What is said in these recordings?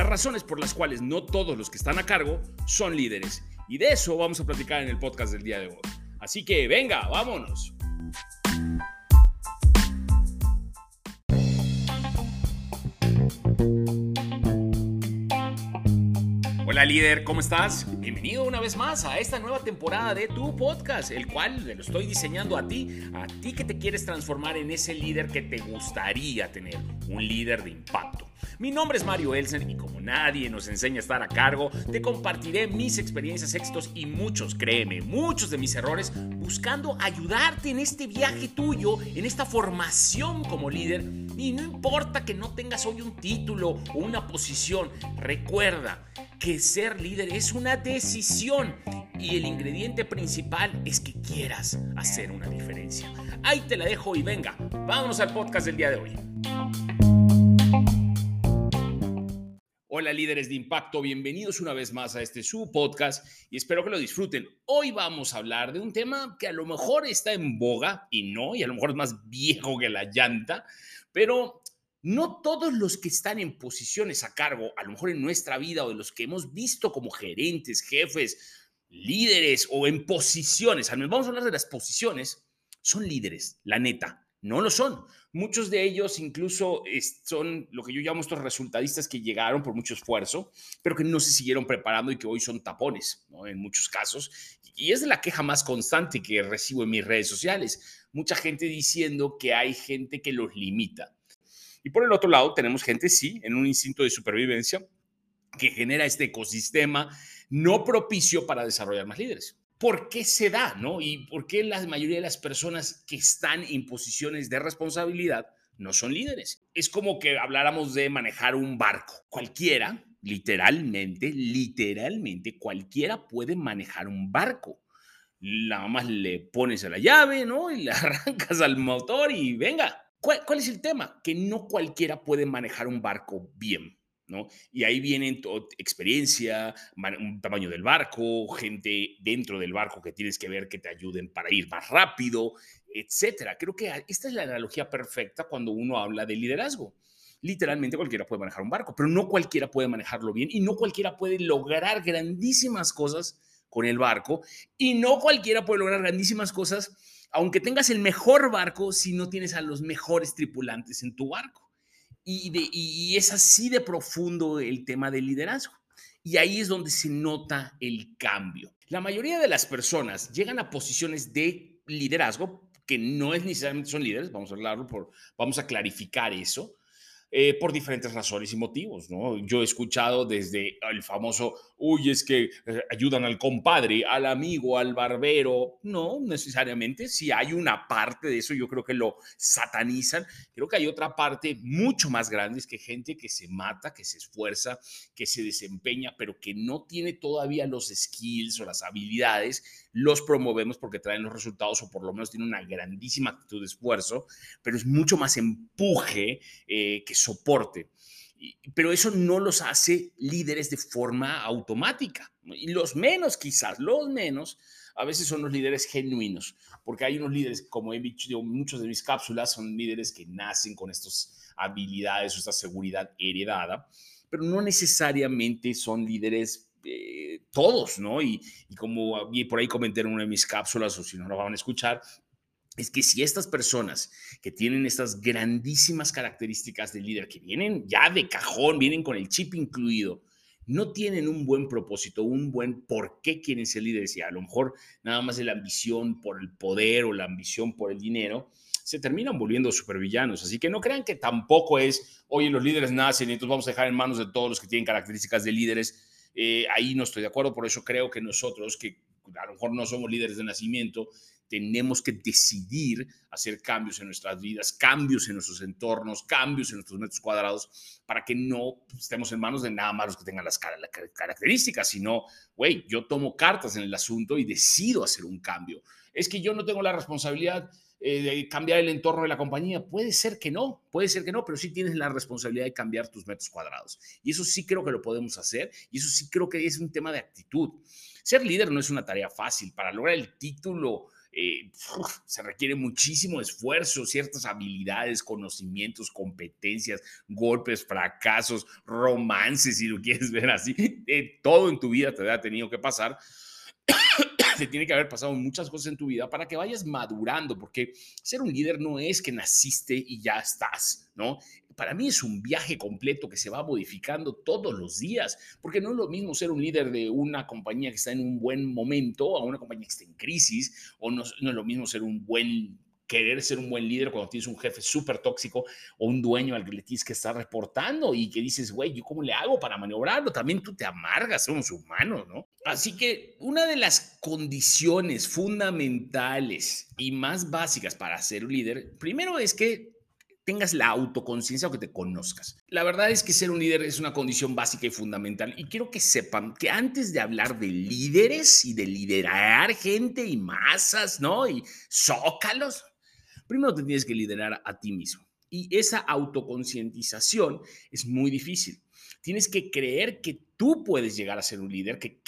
las razones por las cuales no todos los que están a cargo son líderes. Y de eso vamos a platicar en el podcast del día de hoy. Así que venga, vámonos. Hola líder, ¿cómo estás? Bienvenido una vez más a esta nueva temporada de tu podcast, el cual lo estoy diseñando a ti, a ti que te quieres transformar en ese líder que te gustaría tener, un líder de impacto. Mi nombre es Mario Elsen y como nadie nos enseña a estar a cargo, te compartiré mis experiencias, éxitos y muchos, créeme, muchos de mis errores, buscando ayudarte en este viaje tuyo, en esta formación como líder. Y no importa que no tengas hoy un título o una posición, recuerda, que ser líder es una decisión y el ingrediente principal es que quieras hacer una diferencia. Ahí te la dejo y venga, vámonos al podcast del día de hoy. Hola líderes de impacto, bienvenidos una vez más a este su podcast y espero que lo disfruten. Hoy vamos a hablar de un tema que a lo mejor está en boga y no, y a lo mejor es más viejo que la llanta, pero no todos los que están en posiciones a cargo, a lo mejor en nuestra vida o de los que hemos visto como gerentes, jefes, líderes o en posiciones, al menos vamos a hablar de las posiciones, son líderes, la neta, no lo son. Muchos de ellos incluso son lo que yo llamo estos resultadistas que llegaron por mucho esfuerzo, pero que no se siguieron preparando y que hoy son tapones, en muchos casos. Y es la queja más constante que recibo en mis redes sociales. Mucha gente diciendo que hay gente que los limita y por el otro lado, tenemos gente, sí, en un instinto de supervivencia que genera este ecosistema no propicio para desarrollar más líderes. ¿Por qué se da, no? Y por qué la mayoría de las personas que están en posiciones de responsabilidad no son líderes. Es como que habláramos de manejar un barco. Cualquiera, literalmente, literalmente, cualquiera puede manejar un barco. Nada más le pones a la llave, ¿no? Y le arrancas al motor y venga. ¿Cuál, es el tema? Que no cualquiera puede manejar un barco bien. Y ahí viene experiencia, un tamaño del barco, gente dentro del barco que tienes que ver que te ayuden para ir más rápido, etcétera. Creo que esta es la analogía perfecta cuando uno habla de liderazgo. Literalmente cualquiera puede manejar un barco, pero no cualquiera puede manejarlo bien y no cualquiera puede lograr grandísimas cosas con el barco y no cualquiera puede lograr grandísimas cosas aunque tengas el mejor barco, si no tienes a los mejores tripulantes en tu barco. Y, es así de profundo el tema del liderazgo. Y ahí es donde se nota el cambio. La mayoría de las personas llegan a posiciones de liderazgo que no es necesariamente son líderes, vamos a hablarlo por, vamos a clarificar eso, eh, por diferentes razones y motivos, ¿no? Yo he escuchado desde el famoso, uy, es que eh, ayudan al compadre, al amigo, al barbero. No, necesariamente. Si hay una parte de eso, yo creo que lo satanizan. Creo que hay otra parte mucho más grande, es que gente que se mata, que se esfuerza, que se desempeña, pero que no tiene todavía los skills o las habilidades, los promovemos porque traen los resultados o por lo menos tienen una grandísima actitud de esfuerzo, pero es mucho más empuje eh, que soporte. Pero eso no los hace líderes de forma automática. Y los menos, quizás, los menos, a veces son los líderes genuinos, porque hay unos líderes, como he dicho, muchos de mis cápsulas son líderes que nacen con estas habilidades o esta seguridad heredada, pero no necesariamente son líderes eh, todos, ¿no? Y, y como por ahí comenté en una de mis cápsulas, o si no lo van a escuchar, es que si estas personas que tienen estas grandísimas características de líder, que vienen ya de cajón, vienen con el chip incluido, no tienen un buen propósito, un buen por qué quieren ser líderes, y a lo mejor nada más de la ambición por el poder o la ambición por el dinero, se terminan volviendo supervillanos. Así que no crean que tampoco es, oye, los líderes nacen y entonces vamos a dejar en manos de todos los que tienen características de líderes. Eh, ahí no estoy de acuerdo, por eso creo que nosotros, que a lo mejor no somos líderes de nacimiento, tenemos que decidir hacer cambios en nuestras vidas, cambios en nuestros entornos, cambios en nuestros metros cuadrados, para que no estemos en manos de nada más los que tengan las características, sino, güey, yo tomo cartas en el asunto y decido hacer un cambio. Es que yo no tengo la responsabilidad eh, cambiar el entorno de la compañía. Puede ser que no, puede ser que no, pero sí tienes la responsabilidad de cambiar tus metros cuadrados. Y eso sí creo que lo podemos hacer y eso sí creo que es un tema de actitud. Ser líder no es una tarea fácil. Para lograr el título eh, se requiere muchísimo esfuerzo, ciertas habilidades, conocimientos, competencias, golpes, fracasos, romances, si lo quieres ver así, todo en tu vida te ha tenido que pasar te tiene que haber pasado muchas cosas en tu vida para que vayas madurando, porque ser un líder no es que naciste y ya estás, ¿no? Para mí es un viaje completo que se va modificando todos los días, porque no es lo mismo ser un líder de una compañía que está en un buen momento a una compañía que está en crisis, o no, no es lo mismo ser un buen querer ser un buen líder cuando tienes un jefe súper tóxico o un dueño al que le tienes que estar reportando y que dices, güey, ¿yo cómo le hago para maniobrarlo? También tú te amargas, somos humanos, ¿no? Así que una de las condiciones fundamentales y más básicas para ser un líder, primero es que tengas la autoconciencia o que te conozcas. La verdad es que ser un líder es una condición básica y fundamental y quiero que sepan que antes de hablar de líderes y de liderar gente y masas, ¿no? Y zócalos, primero te tienes que liderar a ti mismo. Y esa autoconcientización es muy difícil. Tienes que creer que tú puedes llegar a ser un líder, que,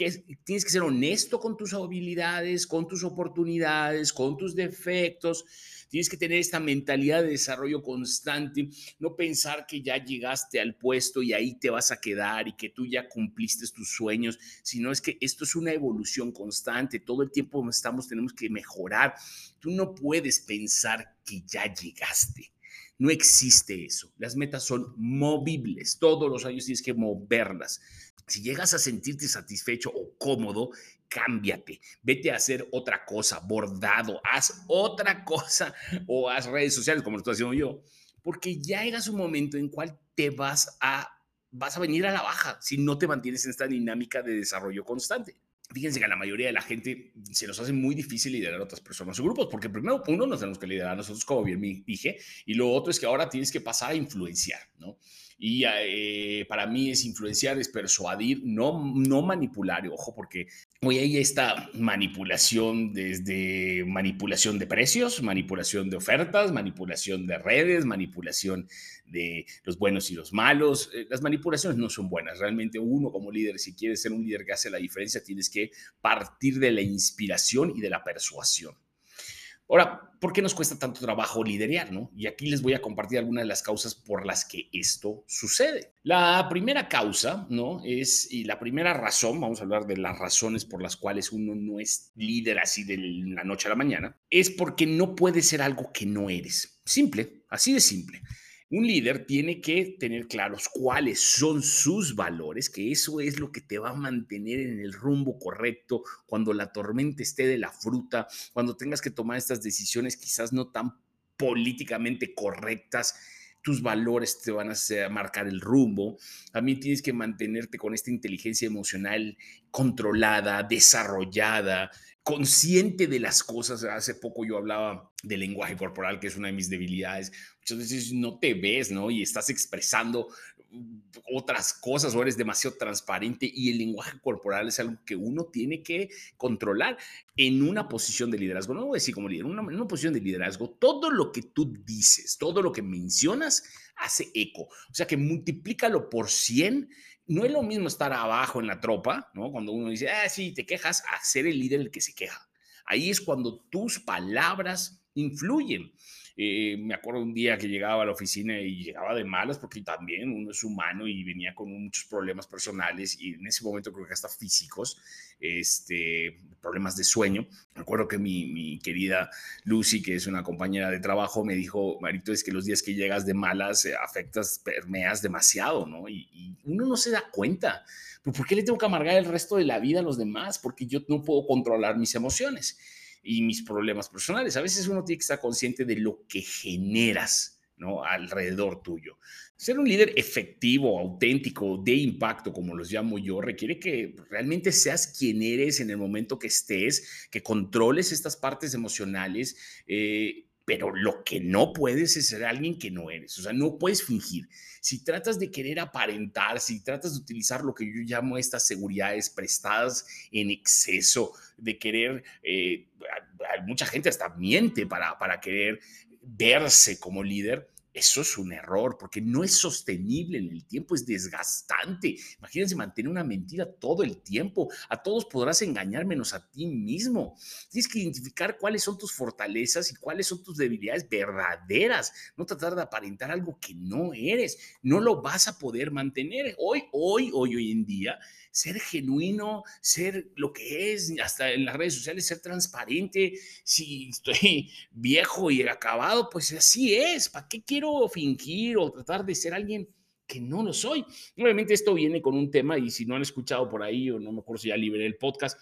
tienes que ser honesto con tus habilidades, con tus oportunidades, con tus defectos. Tienes que tener esta mentalidad de desarrollo constante, no pensar que ya llegaste al puesto y ahí te vas a quedar y que tú ya cumpliste tus sueños, sino es que esto es una evolución constante. Todo el tiempo estamos, tenemos que mejorar. Tú no puedes pensar que ya llegaste. No existe eso. Las metas son movibles. Todos los años tienes que moverlas. Si llegas a sentirte satisfecho o cómodo, cámbiate. Vete a hacer otra cosa, bordado, haz otra cosa o haz redes sociales como lo estoy haciendo yo. Porque ya llegas un momento en cual te vas a, vas a venir a la baja si no te mantienes en esta dinámica de desarrollo constante. Fíjense que a la mayoría de la gente se nos hace muy difícil liderar a otras personas o grupos, porque primero, uno, nos tenemos que liderar nosotros, como bien dije, y lo otro es que ahora tienes que pasar a influenciar, ¿no? Y eh, para mí es influenciar, es persuadir, no, no manipular, ojo, porque hoy hay esta manipulación desde manipulación de precios, manipulación de ofertas, manipulación de redes, manipulación de los buenos y los malos. Eh, las manipulaciones no son buenas. Realmente uno como líder, si quieres ser un líder que hace la diferencia, tienes que partir de la inspiración y de la persuasión. Ahora, ¿por qué nos cuesta tanto trabajo liderar? ¿no? Y aquí les voy a compartir algunas de las causas por las que esto sucede. La primera causa, ¿no? Es, y la primera razón, vamos a hablar de las razones por las cuales uno no es líder así de la noche a la mañana, es porque no puede ser algo que no eres. Simple, así de simple. Un líder tiene que tener claros cuáles son sus valores, que eso es lo que te va a mantener en el rumbo correcto cuando la tormenta esté de la fruta, cuando tengas que tomar estas decisiones quizás no tan políticamente correctas tus valores te van a marcar el rumbo. También tienes que mantenerte con esta inteligencia emocional controlada, desarrollada, consciente de las cosas. Hace poco yo hablaba del lenguaje corporal, que es una de mis debilidades. Muchas veces no te ves, ¿no? Y estás expresando otras cosas o eres demasiado transparente y el lenguaje corporal es algo que uno tiene que controlar en una posición de liderazgo. No voy a decir como líder, en una posición de liderazgo, todo lo que tú dices, todo lo que mencionas hace eco. O sea que multiplícalo por 100 no es lo mismo estar abajo en la tropa, ¿no? Cuando uno dice, ah, sí, te quejas, a ser el líder el que se queja. Ahí es cuando tus palabras influyen. Eh, me acuerdo un día que llegaba a la oficina y llegaba de malas porque también uno es humano y venía con muchos problemas personales y en ese momento creo que hasta físicos, este, problemas de sueño. Me acuerdo que mi, querida Lucy, que es una compañera de trabajo, me dijo, Marito, es que los días que llegas de malas eh, afectas, permeas demasiado, ¿no? Y, uno no se da cuenta. ¿Por qué le tengo que amargar el resto de la vida a los demás? Porque yo no puedo controlar mis emociones y mis problemas personales. A veces uno tiene que estar consciente de lo que generas. ¿no? alrededor tuyo. Ser un líder efectivo, auténtico, de impacto, como los llamo yo, requiere que realmente seas quien eres en el momento que estés, que controles estas partes emocionales, eh, pero lo que no puedes es ser alguien que no eres, o sea, no puedes fingir. Si tratas de querer aparentar, si tratas de utilizar lo que yo llamo estas seguridades prestadas en exceso, de querer, eh, mucha gente hasta miente para, para querer verse como líder, eso es un error porque no es sostenible en el tiempo, es desgastante. Imagínense mantener una mentira todo el tiempo. A todos podrás engañar menos a ti mismo. Tienes que identificar cuáles son tus fortalezas y cuáles son tus debilidades verdaderas. No tratar de aparentar algo que no eres. No lo vas a poder mantener. Hoy, hoy, hoy, hoy en día, ser genuino, ser lo que es, hasta en las redes sociales, ser transparente. Si estoy viejo y acabado, pues así es. ¿Para qué quiero fingir o tratar de ser alguien? que no lo soy. Obviamente esto viene con un tema y si no han escuchado por ahí o no me acuerdo si ya liberé el podcast,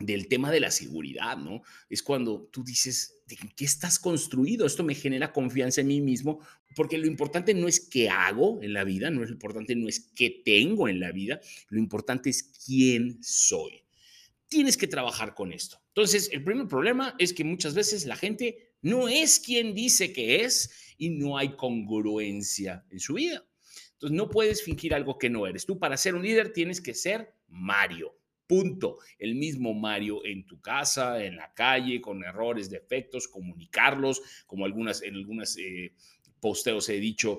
del tema de la seguridad, ¿no? Es cuando tú dices, ¿de qué estás construido? Esto me genera confianza en mí mismo, porque lo importante no es qué hago en la vida, no es lo importante no es qué tengo en la vida, lo importante es quién soy. Tienes que trabajar con esto. Entonces, el primer problema es que muchas veces la gente no es quien dice que es y no hay congruencia en su vida. Entonces, no puedes fingir algo que no eres. Tú para ser un líder tienes que ser Mario. Punto. El mismo Mario en tu casa, en la calle, con errores, defectos, comunicarlos, como algunas, en algunas eh, posteos he dicho,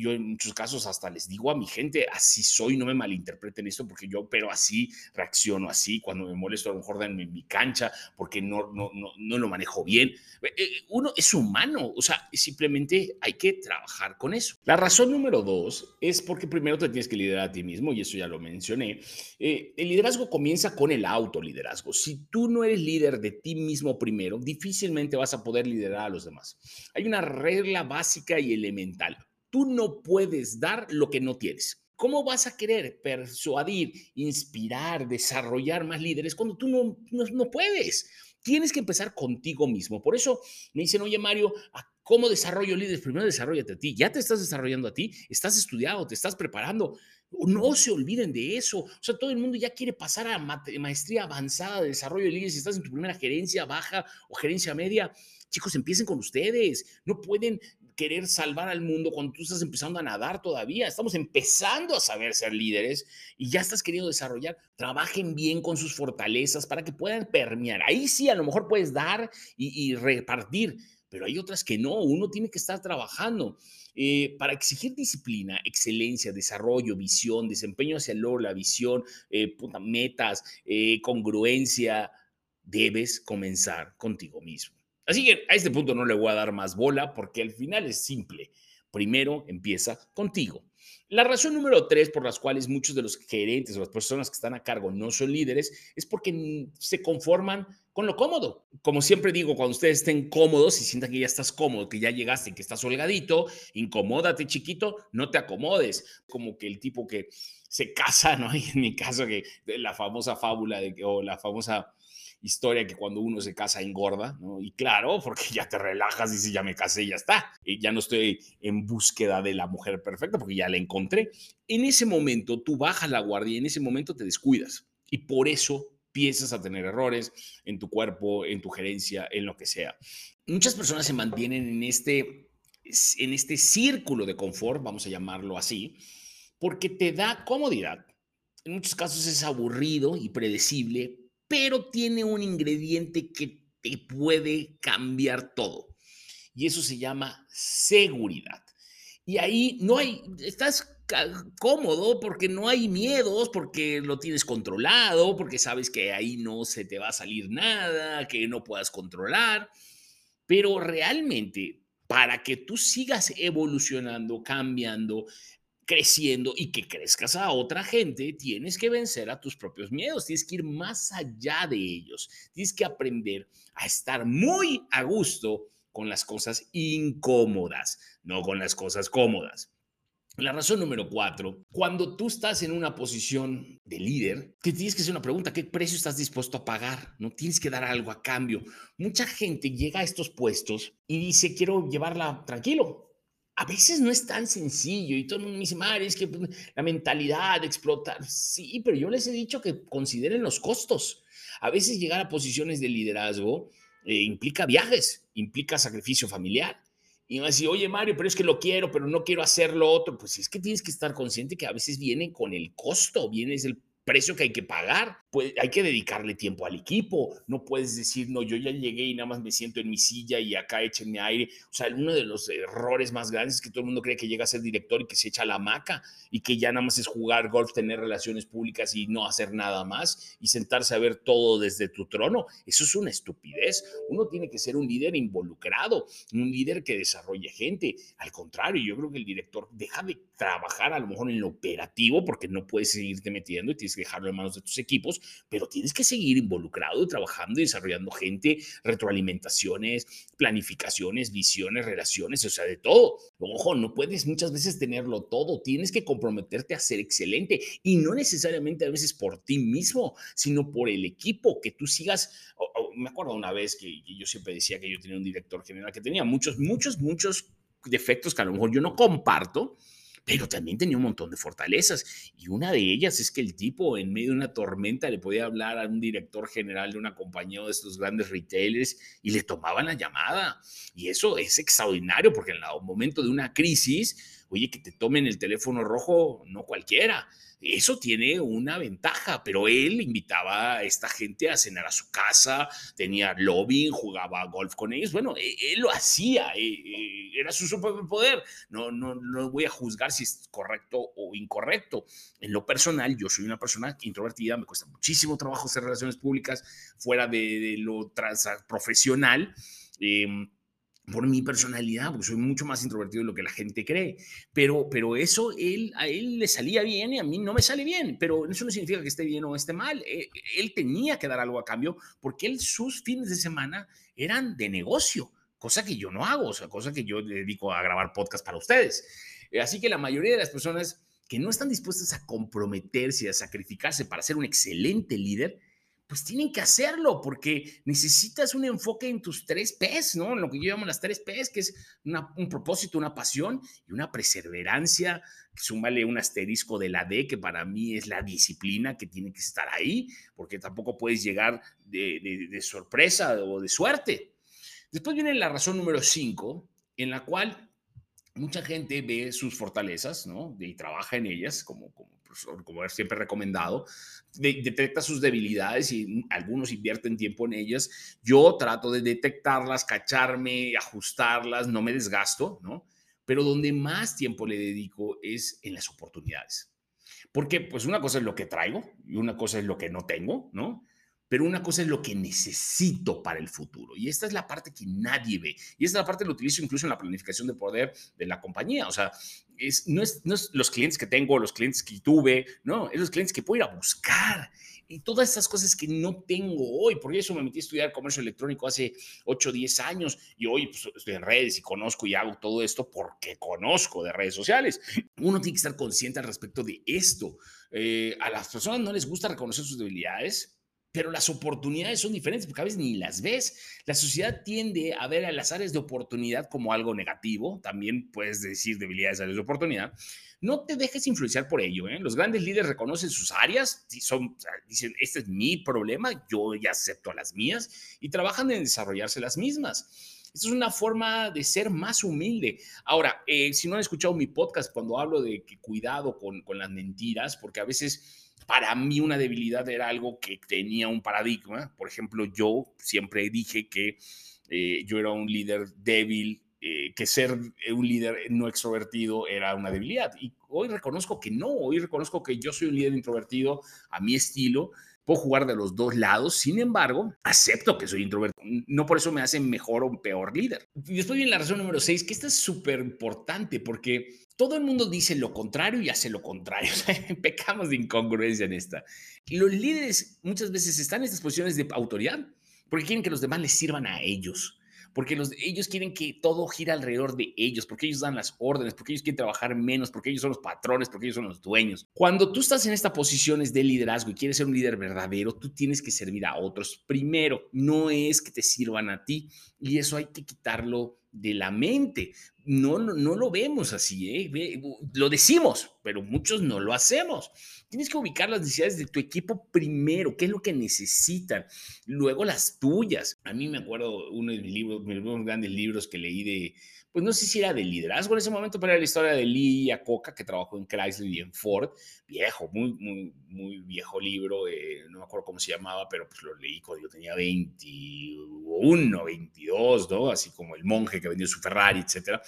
yo en muchos casos hasta les digo a mi gente, así soy, no me malinterpreten esto, porque yo, pero así reacciono así, cuando me molesto a lo mejor en mi cancha, porque no, no, no, no lo manejo bien. Eh, eh, uno es humano, o sea, simplemente hay que trabajar con eso. La razón número dos es porque primero te tienes que liderar a ti mismo, y eso ya lo mencioné. Eh, el liderazgo comienza con el autoliderazgo. Si tú no eres líder de ti mismo primero, difícilmente vas a poder liderar a los demás. Hay una regla básica y elemental Tú no puedes dar lo que no tienes. ¿Cómo vas a querer persuadir, inspirar, desarrollar más líderes cuando tú no, no, puedes? Tienes que empezar contigo mismo. Por eso me dicen, oye Mario, ¿cómo desarrollo líderes? Primero desarrollate a ti. Ya te estás desarrollando a ti, estás estudiado, te estás preparando. No se olviden de eso. O sea, todo el mundo ya quiere pasar a maestría avanzada de desarrollo de líderes. Si estás en tu primera gerencia baja o gerencia media, chicos, empiecen con ustedes. No pueden querer salvar al mundo cuando tú estás empezando a nadar todavía. Estamos empezando a saber ser líderes y ya estás queriendo desarrollar. Trabajen bien con sus fortalezas para que puedan permear. Ahí sí, a lo mejor puedes dar y, repartir, pero hay otras que no. Uno tiene que estar trabajando. Eh, para exigir disciplina, excelencia, desarrollo, visión, desempeño hacia el logro, la visión, eh, metas, eh, congruencia, debes comenzar contigo mismo. Así que a este punto no le voy a dar más bola porque al final es simple. Primero empieza contigo. La razón número tres por las cuales muchos de los gerentes o las personas que están a cargo no son líderes es porque se conforman con lo cómodo. Como siempre digo, cuando ustedes estén cómodos y sientan que ya estás cómodo, que ya llegaste, que estás holgadito, incomódate chiquito, no te acomodes. Como que el tipo que se casa, ¿no? Y en mi caso, que la famosa fábula de, o la famosa historia que cuando uno se casa engorda, ¿no? Y claro, porque ya te relajas y si ya me casé, ya está. Y ya no estoy en búsqueda de la mujer perfecta porque ya la encontré. En ese momento tú bajas la guardia en ese momento te descuidas. Y por eso empiezas a tener errores en tu cuerpo, en tu gerencia, en lo que sea. Muchas personas se mantienen en este, en este círculo de confort, vamos a llamarlo así, porque te da comodidad. En muchos casos es aburrido y predecible, pero tiene un ingrediente que te puede cambiar todo. Y eso se llama seguridad. Y ahí no hay, estás cómodo porque no hay miedos, porque lo tienes controlado, porque sabes que ahí no se te va a salir nada, que no puedas controlar. Pero realmente, para que tú sigas evolucionando, cambiando, creciendo y que crezcas a otra gente, tienes que vencer a tus propios miedos, tienes que ir más allá de ellos, tienes que aprender a estar muy a gusto con las cosas incómodas, no con las cosas cómodas. La razón número cuatro, cuando tú estás en una posición de líder, te tienes que hacer una pregunta, ¿qué precio estás dispuesto a pagar? No tienes que dar algo a cambio. Mucha gente llega a estos puestos y dice, quiero llevarla tranquilo, a veces no es tan sencillo y todo el mundo dice, es que pues, la mentalidad de explotar. Sí, pero yo les he dicho que consideren los costos. A veces llegar a posiciones de liderazgo eh, implica viajes, implica sacrificio familiar. Y me decir, oye Mario, pero es que lo quiero, pero no quiero hacer lo otro. Pues es que tienes que estar consciente que a veces viene con el costo, viene el precio que hay que pagar. Pues hay que dedicarle tiempo al equipo. No puedes decir, no, yo ya llegué y nada más me siento en mi silla y acá échenme aire. O sea, uno de los errores más grandes es que todo el mundo cree que llega a ser director y que se echa la maca y que ya nada más es jugar golf, tener relaciones públicas y no hacer nada más y sentarse a ver todo desde tu trono. Eso es una estupidez. Uno tiene que ser un líder involucrado, un líder que desarrolle gente. Al contrario, yo creo que el director deja de trabajar a lo mejor en lo operativo porque no puedes seguirte metiendo y tienes dejarlo en manos de tus equipos, pero tienes que seguir involucrado, trabajando y desarrollando gente, retroalimentaciones, planificaciones, visiones, relaciones, o sea, de todo. Ojo, no puedes muchas veces tenerlo todo, tienes que comprometerte a ser excelente y no necesariamente a veces por ti mismo, sino por el equipo, que tú sigas. me acuerdo una vez que yo siempre decía que yo tenía un director general que tenía muchos, muchos, muchos defectos que a lo mejor yo no comparto, pero también tenía un montón de fortalezas. Y una de ellas es que el tipo en medio de una tormenta le podía hablar a un director general de una compañía de estos grandes retailers y le tomaban la llamada. Y eso es extraordinario porque en el momento de una crisis, oye, que te tomen el teléfono rojo, no cualquiera. Eso tiene una ventaja, pero él invitaba a esta gente a cenar a su casa, tenía lobbying, jugaba golf con ellos. Bueno, e, él, lo hacía, e, e, era su superpoder. No, no, no voy a juzgar si es correcto o incorrecto. En lo personal, yo soy una persona introvertida, me cuesta muchísimo trabajo hacer relaciones públicas fuera de, lo profesional. Eh, por mi personalidad, porque soy mucho más introvertido de lo que la gente cree. Pero, pero eso él, a él le salía bien y a mí no me sale bien. Pero eso no significa que esté bien o esté mal. Eh, él tenía que dar algo a cambio porque él, sus fines de semana eran de negocio, cosa que yo no hago, o sea, cosa que yo dedico a grabar podcast para ustedes. Eh, así que la mayoría de las personas que no están dispuestas a comprometerse, a sacrificarse para ser un excelente líder, pues tienen que hacerlo porque necesitas un enfoque en tus tres P's, ¿no? En lo que yo llamo las tres P's, que es un propósito, una pasión y una perseverancia. Súmale un asterisco de la D, que para mí es la disciplina que tiene que estar ahí, porque tampoco puedes llegar de, sorpresa o de suerte. Después viene la razón número cinco, en la cual mucha gente ve sus fortalezas, ¿no? Y trabaja en ellas, como, como, como siempre recomendado, detecta sus debilidades y algunos invierten tiempo en ellas. Yo trato de detectarlas, cacharme, ajustarlas, no me desgasto, ¿no? Pero donde más tiempo le dedico es en las oportunidades. Porque pues una cosa es lo que traigo y una cosa es lo que no tengo, ¿no? Pero una cosa es lo que necesito para el futuro. Y esta es la parte que nadie ve. Y esta es la parte que lo utilizo incluso en la planificación de poder de la compañía. O sea, es, no, es, no es los clientes que tengo, los clientes que tuve, no, es los clientes que puedo ir a buscar. Y todas estas cosas que no tengo hoy. Por eso me metí a estudiar comercio electrónico hace 8 o 10 años y hoy pues, estoy en redes y conozco y hago todo esto porque conozco de redes sociales. Uno tiene que estar consciente al respecto de esto. Eh, a las personas no les gusta reconocer sus debilidades pero las oportunidades son diferentes porque a veces ni las ves. La sociedad tiende a ver a las áreas de oportunidad como algo negativo, también puedes decir debilidades, áreas de oportunidad. No te dejes influenciar por ello. ¿eh? Los grandes líderes reconocen sus áreas, son, dicen, este es mi problema, yo ya acepto las mías y trabajan en desarrollarse las mismas. Esto es una forma de ser más humilde. Ahora, eh, si no han escuchado mi podcast cuando hablo de que cuidado con, con las mentiras, porque a veces para mí una debilidad era algo que tenía un paradigma. Por ejemplo, yo siempre dije que eh, yo era un líder débil, eh, que ser un líder no extrovertido era una debilidad. Y hoy reconozco que no, hoy reconozco que yo soy un líder introvertido a mi estilo. Puedo jugar de los dos lados, sin embargo, acepto que soy introvertido. No por eso me hace mejor o peor líder. Y después viene la razón número seis, que esta es súper importante porque todo el mundo dice lo contrario y hace lo contrario. pecamos de incongruencia en esta. Los líderes muchas veces están en estas posiciones de autoridad porque quieren que los demás les sirvan a ellos, porque los, ellos quieren que todo gira alrededor de ellos, porque ellos dan las órdenes, porque ellos quieren trabajar menos, porque ellos son los patrones, porque ellos son los dueños. Cuando tú estás en estas posiciones de liderazgo y quieres ser un líder verdadero, tú tienes que servir a otros primero. No es que te sirvan a ti y eso hay que quitarlo de la mente. No, no, lo vemos así, ¿eh? lo decimos, pero muchos no lo hacemos. Tienes que ubicar las necesidades de tu equipo primero, qué es lo que necesitan, luego las tuyas. A mí me acuerdo uno de mis libros, mis grandes libros que leí de, pues no sé si era de liderazgo en ese momento, pero era la historia de Lee Iacocca, que trabajó en Chrysler y en Ford. Viejo, muy, muy, muy viejo libro, eh, no me acuerdo cómo se llamaba, pero pues lo leí cuando yo tenía 21, 22, ¿no? Así como el monje que vendió su Ferrari, etcétera.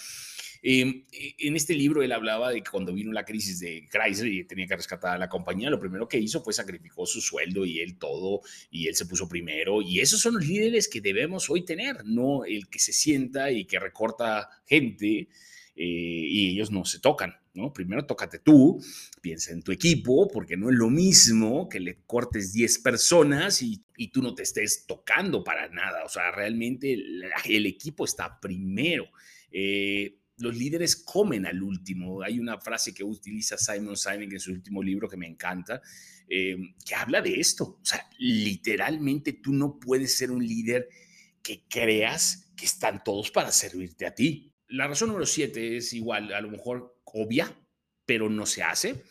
Em, e, en este libro él hablaba de que cuando vino la crisis de Chrysler y tenía que rescatar a la compañía, lo primero que hizo fue sacrificó su sueldo y él todo, y él se puso primero. Y esos son los líderes que debemos hoy tener, no el que se sienta y que recorta gente eh, y ellos no se tocan. ¿no? Primero tócate tú, piensa en tu equipo, porque no es lo mismo que le cortes 10 personas y, y tú no te estés tocando para nada. O sea, realmente el, el equipo está primero. Eh, los líderes comen al último. Hay una frase que utiliza Simon Sinek en su último libro que me encanta, eh, que habla de esto. O sea, literalmente tú no puedes ser un líder que creas que están todos para servirte a ti. La razón número siete es igual, a lo mejor obvia, pero no se hace.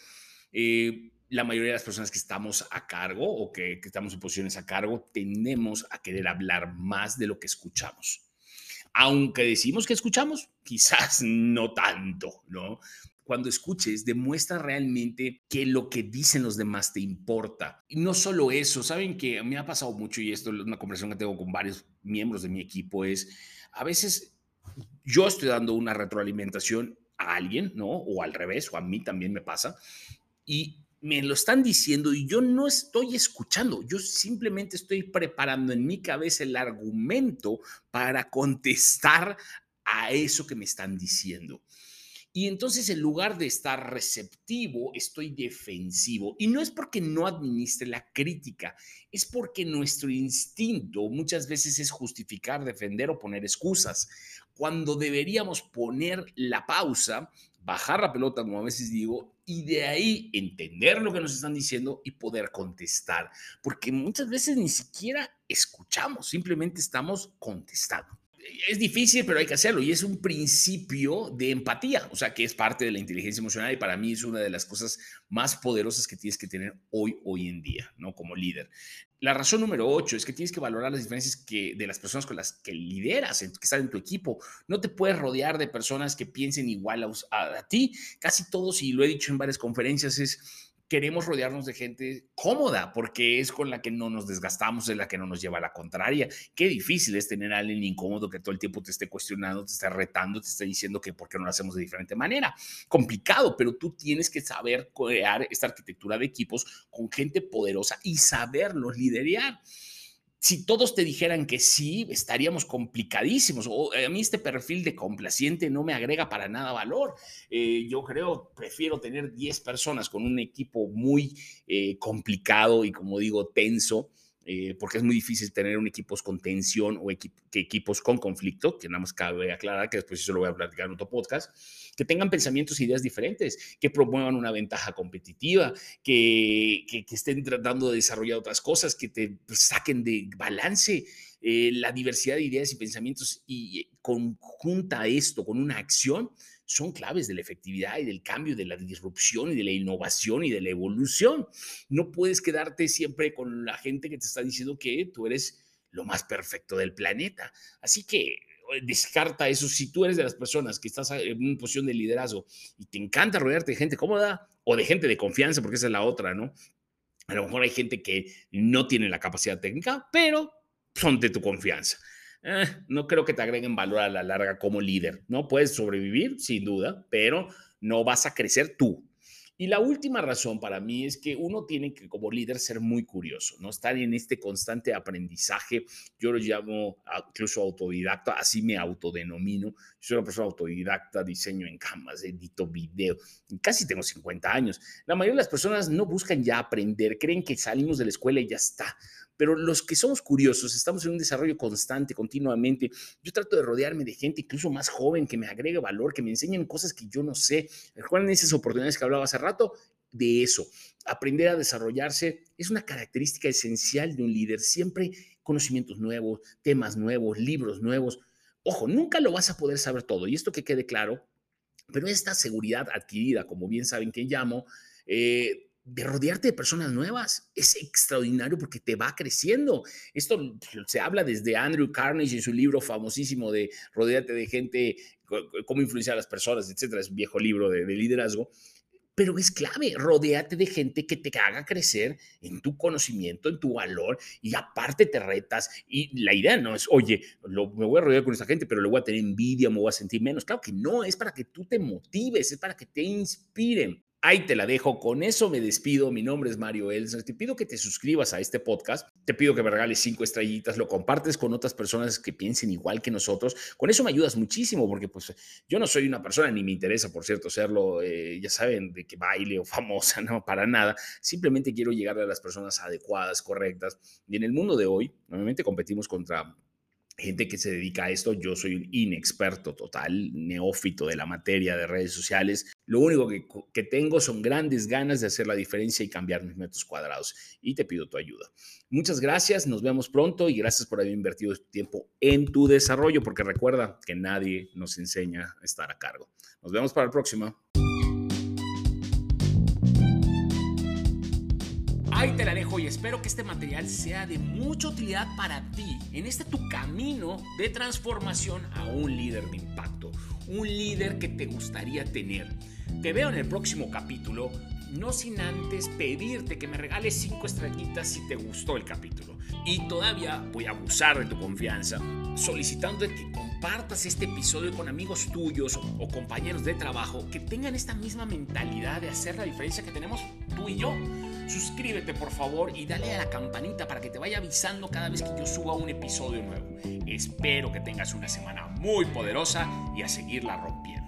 Eh, la mayoría de las personas que estamos a cargo o que, que estamos en posiciones a cargo tendemos a querer hablar más de lo que escuchamos aunque decimos que escuchamos, quizás no tanto, ¿no? Cuando escuches, demuestra realmente que lo que dicen los demás te importa. Y no solo eso, saben que me ha pasado mucho y esto es una conversación que tengo con varios miembros de mi equipo, es a veces yo estoy dando una retroalimentación a alguien, ¿no? O al revés, o a mí también me pasa. Y me lo están diciendo y yo no estoy escuchando, yo simplemente estoy preparando en mi cabeza el argumento para contestar a eso que me están diciendo. Y entonces en lugar de estar receptivo, estoy defensivo. Y no es porque no administre la crítica, es porque nuestro instinto muchas veces es justificar, defender o poner excusas, cuando deberíamos poner la pausa bajar la pelota, como a veces digo, y de ahí entender lo que nos están diciendo y poder contestar, porque muchas veces ni siquiera escuchamos, simplemente estamos contestando es difícil, pero hay que hacerlo. Y es un principio de empatía, o sea, que es parte de la inteligencia emocional y para mí es una de las cosas más poderosas que tienes que tener hoy, hoy en día, ¿no? Como líder. La razón número ocho es que tienes que valorar las diferencias que, de las personas con las que lideras, que están en tu equipo. No te puedes rodear de personas que piensen igual a, a ti. Casi todos, y lo he dicho en varias conferencias, es queremos rodearnos de gente cómoda porque es con la que no nos desgastamos, es la que no nos lleva a la contraria. Qué difícil es tener a alguien incómodo que todo el tiempo te esté cuestionando, te esté retando, te esté diciendo que por qué no lo hacemos de diferente manera. Complicado, pero tú tienes que saber crear esta arquitectura de equipos con gente poderosa y saberlos liderar si todos te dijeran que sí, estaríamos complicadísimos. O, eh, a mí este perfil de complaciente no me agrega para nada valor. Eh, yo creo, prefiero tener 10 personas con un equipo muy eh, complicado y, como digo, tenso eh, porque es muy difícil tener un equipos con tensión o equipos con conflicto, que nada más cabe aclarar que después eso lo voy a platicar en otro podcast, que tengan pensamientos e ideas diferentes, que promuevan una ventaja competitiva, que, estén tratando de desarrollar otras cosas, que te saquen de balance eh, la diversidad de ideas y pensamientos y conjunta esto con una acción son claves de la efectividad y del cambio, de la disrupción y de la innovación y de la evolución. No puedes quedarte siempre con la gente que te está diciendo que tú eres lo más perfecto del planeta. Así que eh, descarta eso. Si tú eres de las personas que estás en una posición de liderazgo y te encanta rodearte de gente cómoda o de gente de confianza, porque esa es la otra, ¿no? A lo mejor hay gente que no tiene la capacidad técnica, pero son de tu confianza. Eh, no creo que te agreguen valor a la larga como líder. No puedes sobrevivir, sin duda, pero no vas a crecer tú. Y la última razón para mí es que uno tiene que como líder ser muy curioso, ¿no? Estar en este constante aprendizaje. Yo lo llamo incluso autodidacta, así me autodenomino. Yo soy una persona autodidacta, diseño en camas, edito video. Casi tengo 50 años. La mayoría de las personas no buscan ya aprender, creen que salimos de la escuela y ya está pero los que somos curiosos, estamos en un desarrollo constante, continuamente. Yo trato de rodearme de gente incluso más joven que me agregue valor, que me enseñen cosas que yo no sé. ¿Recuerdan esas oportunidades que hablaba hace rato? De eso. Aprender a desarrollarse es una característica esencial de un líder. Siempre conocimientos nuevos, temas nuevos, libros nuevos. Ojo, nunca lo vas a poder saber todo, y esto que quede claro, pero esta seguridad adquirida, como bien saben que llamo, eh, de rodearte de personas nuevas es extraordinario porque te va creciendo. Esto se habla desde Andrew Carnegie en su libro famosísimo de Rodearte de gente, cómo influenciar a las personas, etcétera. Es un viejo libro de, de liderazgo pero es clave, rodeate de gente que te haga crecer en tu conocimiento, en tu valor y aparte te retas. Y la idea no es, oye, lo, me voy a rodear con esta gente, pero le voy a tener envidia, me voy a sentir menos. Claro que no, es para que tú te motives, es para que te inspiren. Ahí te la dejo. Con eso me despido. Mi nombre es Mario Elsa. Te pido que te suscribas a este podcast. Te pido que me regales cinco estrellitas, lo compartes con otras personas que piensen igual que nosotros. Con eso me ayudas muchísimo porque pues yo no soy una persona, ni me interesa, por cierto, serlo, eh, ya saben, de que baile o famosa, no, para nada. Simplemente quiero llegar a las personas adecuadas, correctas. Y en el mundo de hoy, normalmente competimos contra gente que se dedica a esto. Yo soy un inexperto total, neófito de la materia de redes sociales. Lo único que, que, tengo son grandes ganas de hacer la diferencia y cambiar mis metros cuadrados. Y te pido tu ayuda. Muchas gracias, nos vemos pronto y gracias por haber invertido este tiempo en tu desarrollo, porque recuerda que nadie nos enseña a estar a cargo. Nos vemos para la próxima. Ahí te la dejo y espero que este material sea de mucha utilidad para ti en este tu camino de transformación a un líder de impacto, un líder que te gustaría tener. Te veo en el próximo capítulo, no sin antes pedirte que me regales 5 estrellitas si te gustó el capítulo. Y todavía voy a abusar de tu confianza, solicitando que compartas este episodio con amigos tuyos o compañeros de trabajo que tengan esta misma mentalidad de hacer la diferencia que tenemos tú y yo suscríbete por favor y dale a la campanita para que te vaya avisando cada vez que yo suba un episodio nuevo. Espero que tengas una semana muy poderosa y a seguirla rompiendo.